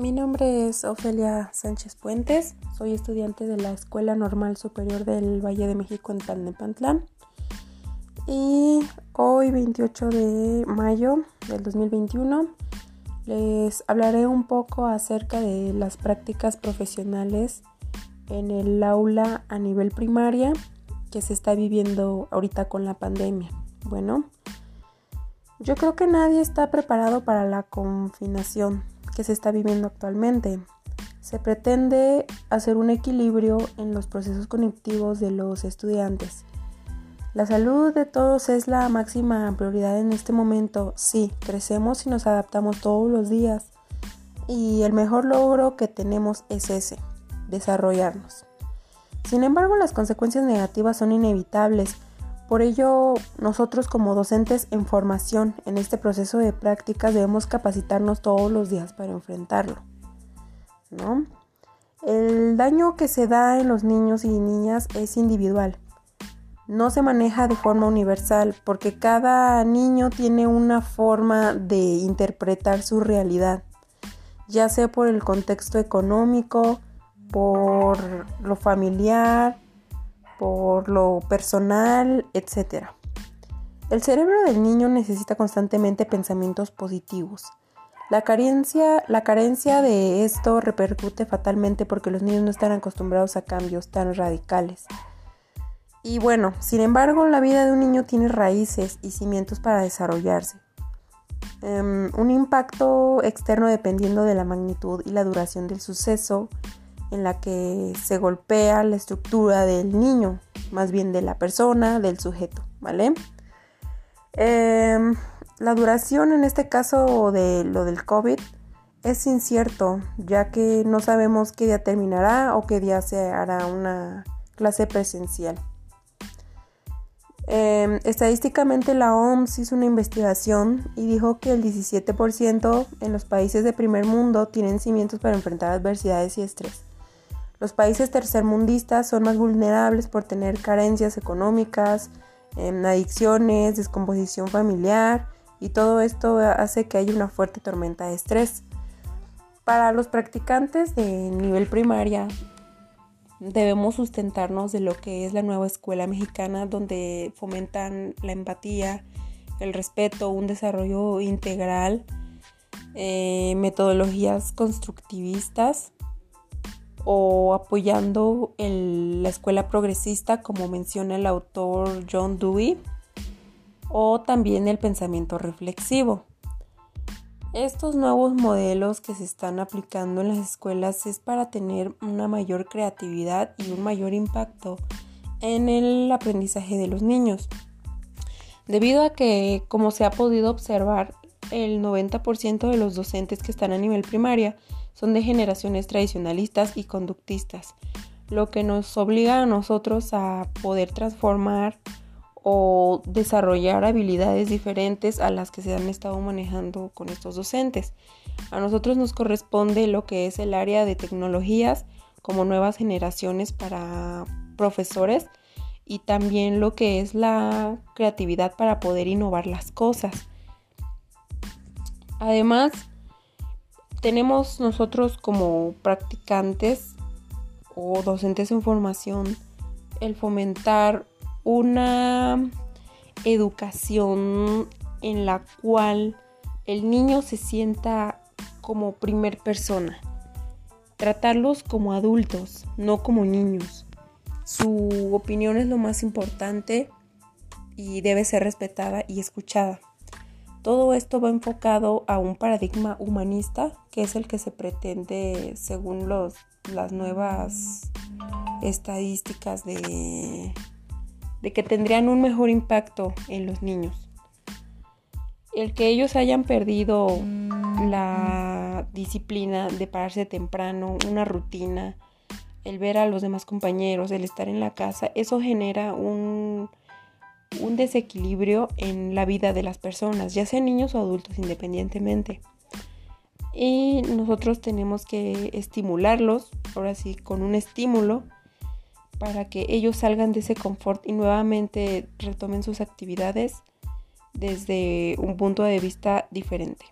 Mi nombre es Ofelia Sánchez Puentes, soy estudiante de la Escuela Normal Superior del Valle de México en Tlalnepantlan y hoy 28 de mayo del 2021 les hablaré un poco acerca de las prácticas profesionales en el aula a nivel primaria que se está viviendo ahorita con la pandemia. Bueno, yo creo que nadie está preparado para la confinación que se está viviendo actualmente. Se pretende hacer un equilibrio en los procesos cognitivos de los estudiantes. La salud de todos es la máxima prioridad en este momento. Sí, crecemos y nos adaptamos todos los días. Y el mejor logro que tenemos es ese, desarrollarnos. Sin embargo, las consecuencias negativas son inevitables por ello, nosotros como docentes en formación en este proceso de prácticas debemos capacitarnos todos los días para enfrentarlo. ¿no? El daño que se da en los niños y niñas es individual. No se maneja de forma universal porque cada niño tiene una forma de interpretar su realidad, ya sea por el contexto económico, por lo familiar, por lo personal, etc. El cerebro del niño necesita constantemente pensamientos positivos. La carencia, la carencia de esto repercute fatalmente porque los niños no están acostumbrados a cambios tan radicales. Y bueno, sin embargo, la vida de un niño tiene raíces y cimientos para desarrollarse. Em, un impacto externo dependiendo de la magnitud y la duración del suceso en la que se golpea la estructura del niño, más bien de la persona, del sujeto, ¿vale? Em, la duración en este caso de lo del COVID es incierto, ya que no sabemos qué día terminará o qué día se hará una clase presencial. Em, estadísticamente la OMS hizo una investigación y dijo que el 17% en los países de primer mundo tienen cimientos para enfrentar adversidades y estrés. Los países tercermundistas son más vulnerables por tener carencias económicas, em, adicciones, descomposición familiar y todo esto hace que haya una fuerte tormenta de estrés. Para los practicantes de nivel primaria debemos sustentarnos de lo que es la nueva escuela mexicana donde fomentan la empatía, el respeto, un desarrollo integral, eh, metodologías constructivistas o apoyando la escuela progresista como menciona el autor John Dewey o también el pensamiento reflexivo. Estos nuevos modelos que se están aplicando en las escuelas es para tener una mayor creatividad y un mayor impacto en el aprendizaje de los niños. Debido a que, como se ha podido observar, el 90% de los docentes que están a nivel primaria son de generaciones tradicionalistas y conductistas, lo que nos obliga a nosotros a poder transformar o desarrollar habilidades diferentes a las que se han estado manejando con estos docentes. A nosotros nos corresponde lo que es el área de tecnologías como nuevas generaciones para profesores y también lo que es la creatividad para poder innovar las cosas. Además, tenemos nosotros como practicantes o docentes en formación el fomentar una educación en la cual el niño se sienta como primer persona. Tratarlos como adultos, no como niños. Su opinión es lo más importante y debe ser respetada y escuchada. Todo esto va enfocado a un paradigma humanista, que es el que se pretende según los, las nuevas estadísticas de, de que tendrían un mejor impacto en los niños. El que ellos hayan perdido la disciplina de pararse temprano, una rutina, el ver a los demás compañeros, el estar en la casa, eso genera un, un desequilibrio en la vida de las personas, ya sean niños o adultos independientemente. Y nosotros tenemos que estimularlos, ahora sí, con un estímulo, para que ellos salgan de ese confort y nuevamente retomen sus actividades desde un punto de vista diferente.